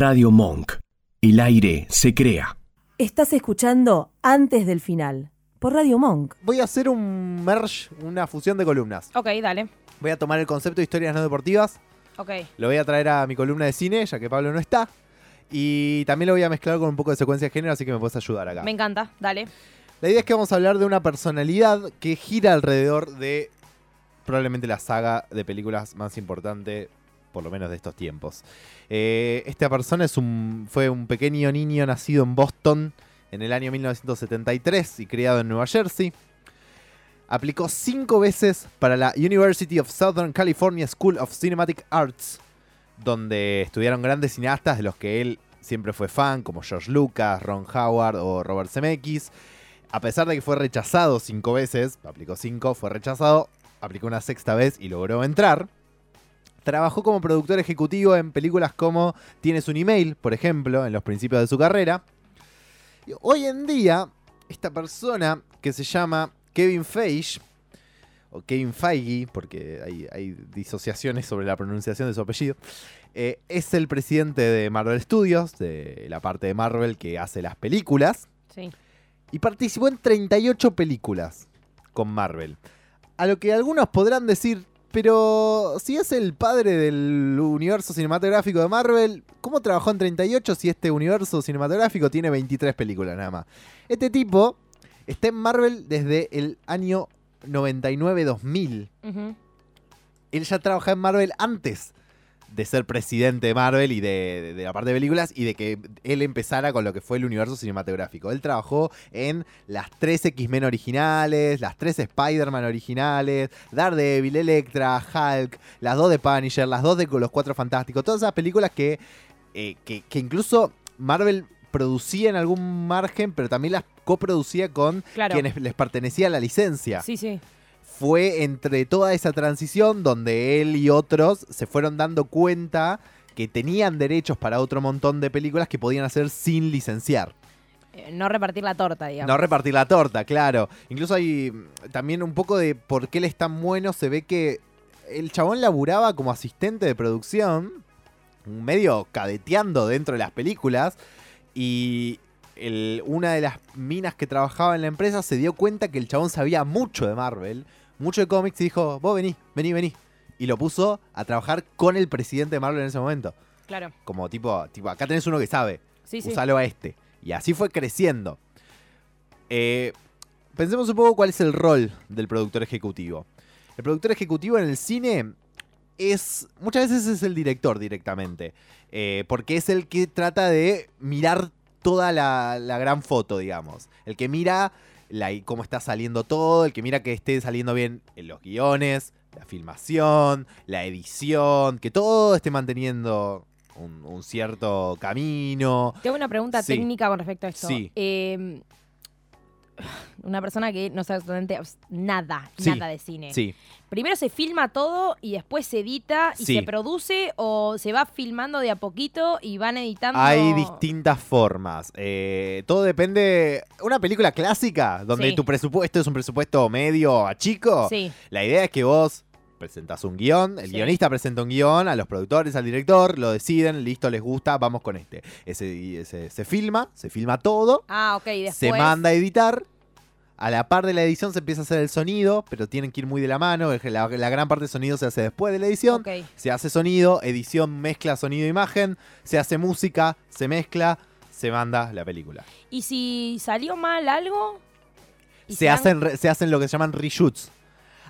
Radio Monk. El aire se crea. Estás escuchando Antes del Final, por Radio Monk. Voy a hacer un merge, una fusión de columnas. Ok, dale. Voy a tomar el concepto de historias no deportivas, Ok. lo voy a traer a mi columna de cine, ya que Pablo no está. Y también lo voy a mezclar con un poco de secuencia de género, así que me puedes ayudar acá. Me encanta, dale. La idea es que vamos a hablar de una personalidad que gira alrededor de probablemente la saga de películas más importante, por lo menos de estos tiempos. Eh, esta persona es un, fue un pequeño niño nacido en Boston en el año 1973 y criado en Nueva Jersey. Aplicó cinco veces para la University of Southern California School of Cinematic Arts, donde estudiaron grandes cineastas de los que él siempre fue fan, como George Lucas, Ron Howard o Robert Zemeckis. A pesar de que fue rechazado cinco veces, aplicó cinco, fue rechazado, aplicó una sexta vez y logró entrar. Trabajó como productor ejecutivo en películas como Tienes un email, por ejemplo, en los principios de su carrera. Y hoy en día, esta persona que se llama Kevin Feige, o Kevin Feige, porque hay, hay disociaciones sobre la pronunciación de su apellido, eh, es el presidente de Marvel Studios, de la parte de Marvel que hace las películas, Sí. y participó en 38 películas con Marvel. A lo que algunos podrán decir, pero si es el padre del universo cinematográfico de Marvel, ¿cómo trabajó en 38 si este universo cinematográfico tiene 23 películas nada más? Este tipo está en Marvel desde el año 99-2000. Ujú. Él ya trabajaba en Marvel antes de ser presidente de Marvel y de, de- de la parte de películas y de que él empezara con lo que fue el universo cinematográfico. Él trabajó en las tres X-Men originales, las tres Spider-Man originales, Daredevil, Electra, Hulk, las dos de Punisher, las dos de Los Cuatro Fantásticos, todas esas películas que, eh, que, que incluso Marvel producía en algún margen, pero también las coproducía con Claro. quienes les pertenecía la licencia Sí, sí. Fue entre toda esa transición donde él y otros se fueron dando cuenta que tenían derechos para otro montón de películas que podían hacer sin licenciar. Eh, no repartir la torta, digamos. No repartir la torta, claro. Incluso hay mm, también un poco de por qué él es tan bueno. Se ve que el chabón laburaba como asistente de producción, medio cadeteando dentro de las películas. Y el- una de las minas que trabajaba en la empresa se dio cuenta que el chabón sabía mucho de Marvel, mucho de cómics, y dijo: Vos vení, vení, vení. Y lo puso a trabajar con el presidente de Marvel en ese momento. Claro. Como tipo, tipo acá tenés uno que sabe Sí, sí. usalo a este. Y así fue creciendo. Eh, pensemos un poco cuál es el rol del productor ejecutivo. El productor ejecutivo en el cine es. Muchas veces es el director directamente. eh, porque es el que trata de mirar toda la, la gran foto, digamos. El que mira la- cómo está saliendo todo, el que mira que esté saliendo bien en los guiones, la filmación, la edición, que todo esté manteniendo un, un cierto camino. Tengo una pregunta Sí. técnica con respecto a esto. Sí. Eh, una persona que no sabe absolutamente abs- nada, Sí. nada de cine. Sí, Primero se filma todo y después se edita y Sí. se produce o se va filmando de a poquito y van editando. hay distintas formas. Eh, todo depende. Una película clásica, donde tu presupuesto es un presupuesto medio a chico. Sí, La idea es que vos presentás un guion, el Sí. guionista presenta un guion a los productores, al director, lo deciden, listo, les gusta, vamos con este. Ese, se filma, se filma todo, Ah, ok, y después. se manda a editar. A la par de la edición se empieza a hacer el sonido, pero tienen que ir muy de la mano. La, la gran parte del sonido se hace después de la edición. Se hace sonido, edición mezcla sonido e imagen, se hace música, se mezcla, se manda la película. Y si salió mal algo. Se hacen, se hacen lo que se llaman reshoots.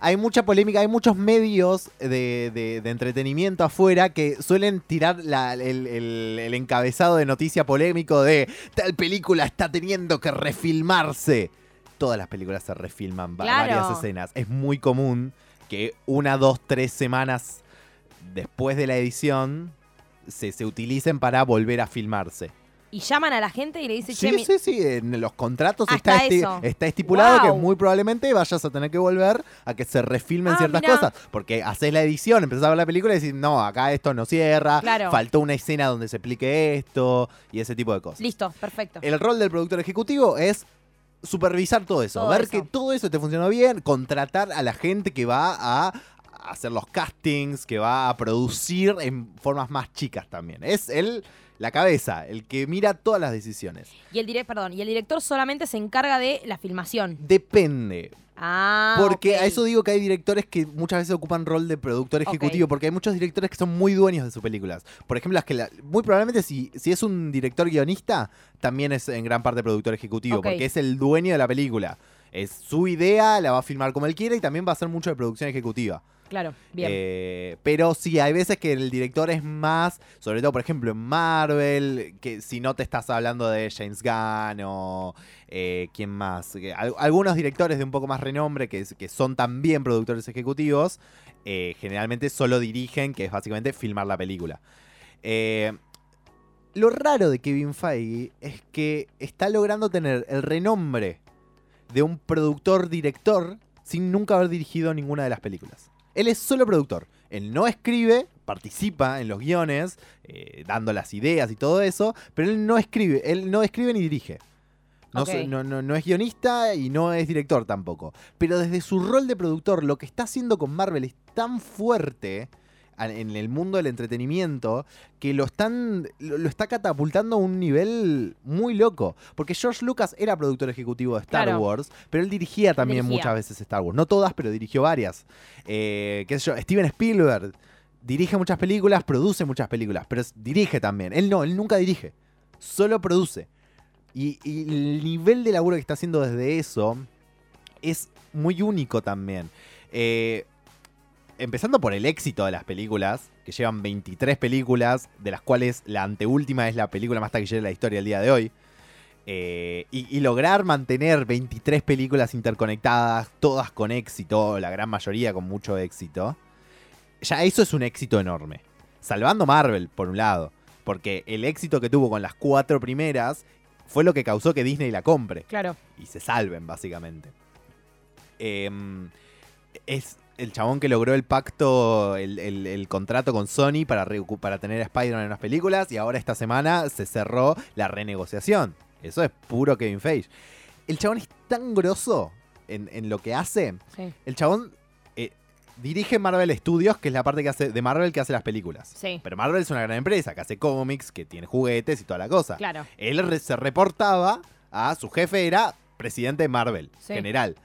Hay mucha polémica, hay muchos medios de, de- de entretenimiento afuera que suelen tirar la- el, el- el encabezado de noticia polémico de tal película está teniendo que refilmarse. Todas las películas se refilman Claro. varias escenas. Es muy común que una, dos, tres semanas después de la edición se, se utilicen para volver a filmarse. Y llaman a la gente y le dicen, che, Sí, mi- sí, sí, en los contratos está, esti- eso. está estipulado Wow. que muy probablemente vayas a tener que volver a que se refilmen Ah, ciertas mirá. cosas. Porque haces la edición, empezás a ver la película y decís, no, acá esto no cierra, Claro. faltó una escena donde se explique esto y ese tipo de cosas. listo, perfecto. El rol del productor ejecutivo es supervisar todo eso, Todo ver eso. que todo eso te funcionó bien, contratar a la gente que va a hacer los castings, que va a producir en formas más chicas también. Es el, la cabeza, el que mira todas las decisiones. Y el, perdón, y el director solamente se encarga de la filmación. Depende. Ah, Porque a eso digo que hay directores que muchas veces ocupan rol de productor ejecutivo, porque hay muchos directores que son muy dueños de sus películas. Por ejemplo, las que la- muy probablemente si, si es un director guionista, también es en gran parte productor ejecutivo, porque es el dueño de la película. Es su idea, la va a filmar como él quiere y también va a hacer mucho de producción ejecutiva. Claro, bien. Eh, pero sí, hay veces que el director es más, sobre todo, por ejemplo, en Marvel, que si no te estás hablando de James Gunn o eh, quién más, algunos directores de un poco más renombre que, son también productores ejecutivos, eh, generalmente solo dirigen, que es básicamente filmar la película. Lo raro de Kevin Feige es que está logrando tener el renombre de un productor-director sin nunca haber dirigido ninguna de las películas. Él es solo productor. Él no escribe, participa en los guiones, eh, dando las ideas y todo eso, pero él no escribe, él no escribe ni dirige. No, Ok. se- no- no- no es guionista y no es director tampoco. Pero desde su rol de productor, lo que está haciendo con Marvel es tan fuerte en el mundo del entretenimiento que lo están lo, está catapultando a un nivel muy loco porque George Lucas era productor ejecutivo de Star Claro. Wars pero él dirigía también dirigía. muchas veces Star Wars no todas pero dirigió varias Eh, qué sé yo Steven Spielberg dirige muchas películas produce muchas películas pero dirige también él no él nunca dirige solo produce y, y el nivel de laburo que está haciendo desde eso es muy único también. Eh, empezando por el éxito de las películas, que llevan 23 películas, de las cuales la anteúltima es la película más taquillera de la historia del día de hoy. Eh, y, y lograr mantener 23 películas interconectadas, todas con éxito, la gran mayoría con mucho éxito, ya eso es un éxito enorme. Salvando Marvel, por un lado, porque el éxito que tuvo con las cuatro primeras fue lo que causó que Disney la compre Claro. y se salven, básicamente. Em, es el chabón que logró el pacto, el, el- el contrato con Sony para, para tener a Spider-Man en las películas y ahora esta semana se cerró la renegociación. Eso es puro Kevin Feige. El chabón es tan grosso en, en lo que hace. Sí. El chabón eh, dirige Marvel Studios, que es la parte que hace, de Marvel que hace las películas. Sí. Pero Marvel es una gran empresa que hace cómics, que tiene juguetes y toda la cosa. Claro. Él re- se reportaba a su jefe, era presidente de Marvel, Sí. general.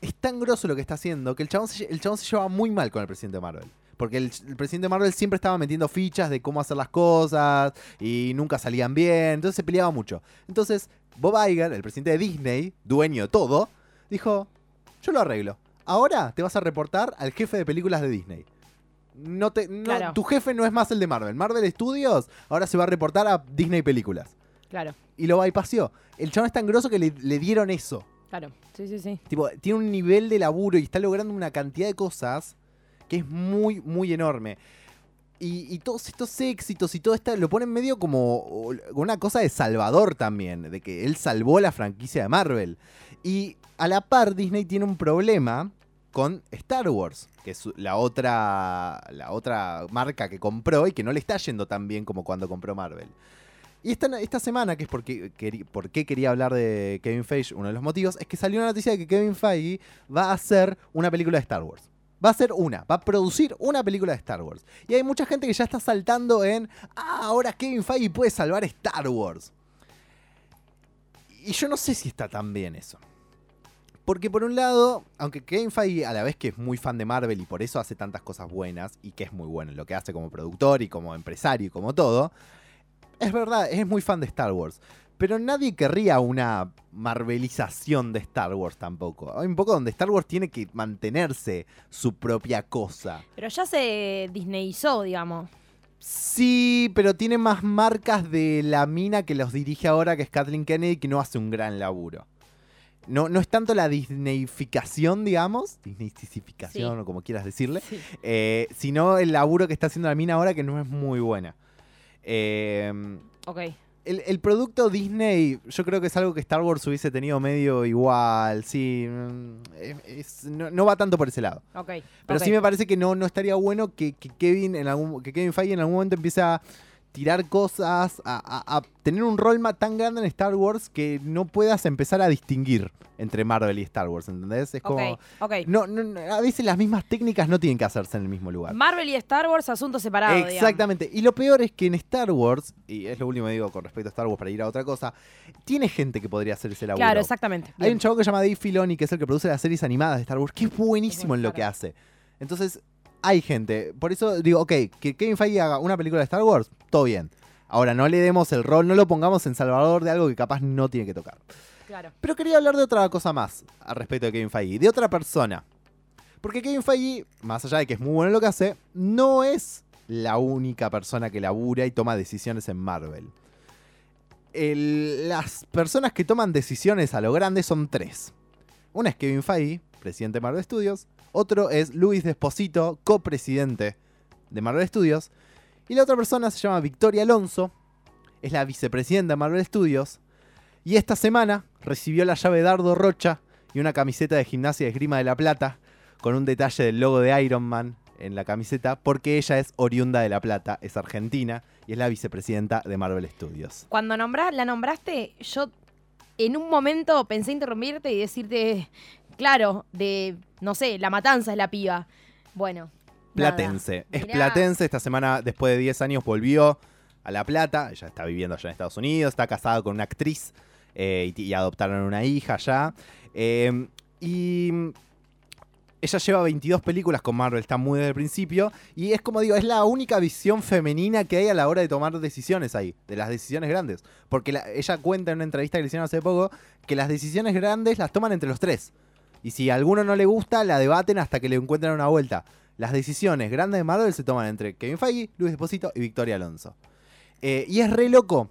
Es tan grosso lo que está haciendo que el chabón, se, el chabón se lleva muy mal con el presidente de Marvel. Porque el, el presidente de Marvel siempre estaba metiendo fichas de cómo hacer las cosas y nunca salían bien, entonces se peleaba mucho. Entonces, Bob Iger, el presidente de Disney, dueño de todo, dijo, yo lo arreglo. Ahora te vas a reportar al jefe de películas de Disney. No te, no- Claro. Tu jefe no es más el de Marvel. Marvel Studios ahora se va a reportar a Disney Películas Claro. y lo bypassó. El chabón es tan grosso que le, le dieron eso. Claro. Sí, sí, sí. Tipo, tiene un nivel de laburo y está logrando una cantidad de cosas que es muy, muy enorme. Y, y todos estos éxitos y todo esto lo ponen medio como una cosa de salvador también, de que él salvó la franquicia de Marvel. Y a la par Disney tiene un problema con Star Wars, que es la otra, la otra marca que compró y que no le está yendo tan bien como cuando compró Marvel. Y esta, esta semana, que es porque, por qué quería hablar de Kevin Feige, uno de los motivos, es que salió una noticia de que Kevin Feige va a hacer una película de Star Wars. Va a hacer una, va a producir una película de Star Wars. Y hay mucha gente que ya está saltando en, ah, ahora Kevin Feige puede salvar Star Wars. Y yo no sé si está tan bien eso. Porque por un lado, aunque Kevin Feige a la vez que es muy fan de Marvel y por eso hace tantas cosas buenas, y que es muy bueno en lo que hace como productor y como empresario y como todo, es verdad, es muy fan de Star Wars. Pero nadie querría una marvelización de Star Wars tampoco. Hay un poco donde Star Wars tiene que mantenerse su propia cosa. Pero ya se Disneyizó, digamos. Sí, pero tiene más marcas de la mina que los dirige ahora, que es Kathleen Kennedy, que no hace un gran laburo. No, no es tanto la Disneyficación, digamos, Disneyficación Sí. o como quieras decirle, Sí. eh, sino el laburo que está haciendo la mina ahora, que no es muy buena. Eh, Ok. el, el producto Disney, yo creo que es algo que Star Wars hubiese tenido medio igual, sí. mm, es- no, no va tanto por ese lado. Ok. Pero sí me parece que no, no estaría bueno que, que Kevin en algún, que Kevin Feige en algún momento empiece a tirar cosas, a, a- a tener un rol tan grande en Star Wars que no puedas empezar a distinguir entre Marvel y Star Wars, ¿entendés? Es como... Ok, ok. No, no, a veces las mismas técnicas no tienen que hacerse en el mismo lugar. Marvel y Star Wars, asuntos separados. digamos. Exactamente. Y lo peor es que en Star Wars, y es lo último que digo con respecto a Star Wars para ir a otra cosa, tiene gente que podría hacer ese laburo. Claro, exactamente. Hay un chavo que se llama Dave Filoni, que es el que produce las series animadas de Star Wars, que es buenísimo en lo que hace. Entonces, hay gente. Por eso digo, ok, que Kevin Feige haga una película de Star Wars, todo bien. Ahora, no le demos el rol, no lo pongamos en salvador de algo que capaz no tiene que tocar. Claro. Pero quería hablar de otra cosa más al respecto de Kevin Feige, de otra persona. Porque Kevin Feige, más allá de que es muy bueno en lo que hace, no es la única persona que labura y toma decisiones en Marvel. El- las personas que toman decisiones a lo grande son tres. Una es Kevin Feige, presidente de Marvel Studios. Otro es Luis Desposito, copresidente de Marvel Studios. Y la otra persona se llama Victoria Alonso, es la vicepresidenta de Marvel Studios. Y esta semana recibió la llave Dardo Rocha y una camiseta de gimnasia de esgrima de la Plata con un detalle del logo de Iron Man en la camiseta porque ella es oriunda de La Plata, es argentina y es la vicepresidenta de Marvel Studios. Cuando la nombraste, yo en un momento pensé interrumpirte y decirte, claro, de, no sé, la matanza es la piba. Bueno. nada. Platense. Es Mirá. platense, esta semana después de 10 años volvió a La Plata, ella está viviendo allá en Estados Unidos, está casada con una actriz eh, y, y adoptaron una hija allá. Eh, y ella lleva 22 películas con Marvel, está muy desde el principio. Y es como digo, es la única visión femenina que hay a la hora de tomar decisiones ahí, de las decisiones grandes. Porque la- ella cuenta en una entrevista que le hicieron hace poco que las decisiones grandes las toman entre los tres. Y si a alguno no le gusta, la debaten hasta que le encuentren una vuelta. Las decisiones grandes de Marvel se toman entre Kevin Feige, Luis Esposito y Victoria Alonso. Eh, y es re loco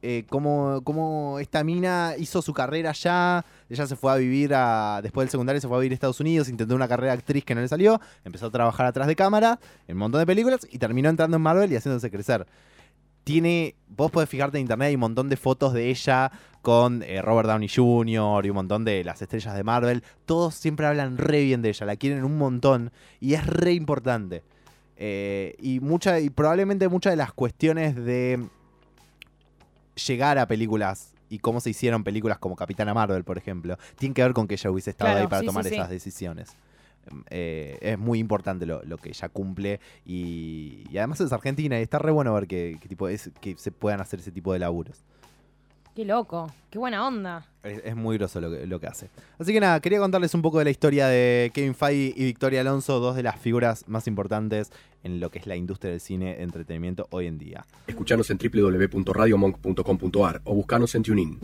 eh, como, esta mina hizo su carrera allá. Ella se fue a vivir. Después del secundario se fue a vivir a Estados Unidos, intentó una carrera de actriz que no le salió. Empezó a trabajar atrás de cámara en un montón de películas y terminó entrando en Marvel y haciéndose crecer. Tiene. Vos podés fijarte en internet, hay un montón de fotos de ella con eh, Robert Downey Jr. y un montón de las estrellas de Marvel. Todos siempre hablan re bien de ella, la quieren un montón y es re importante. Eh, y, mucha, y probablemente muchas de las cuestiones de llegar a películas y cómo se hicieron películas como Capitana Marvel, por ejemplo, tienen que ver con que ella hubiese estado Claro, ahí para sí, tomar sí, sí. esas decisiones. Eh, es muy importante lo, lo que ella cumple y, y además es argentina y está re bueno ver que, que tipo es, que se puedan hacer ese tipo de laburos. Qué loco, qué buena onda. Es, es muy groso lo que, lo que hace. Así que nada, quería contarles un poco de la historia de Kevin Feige y Victoria Alonso, dos de las figuras más importantes en lo que es la industria del cine de entretenimiento hoy en día. Escuchanos en www.radiomonk.com.ar o buscanos en TuneIn.